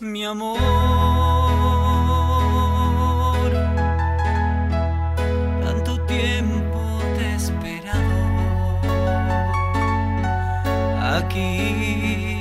Mi amor, tanto tiempo te he esperado aquí,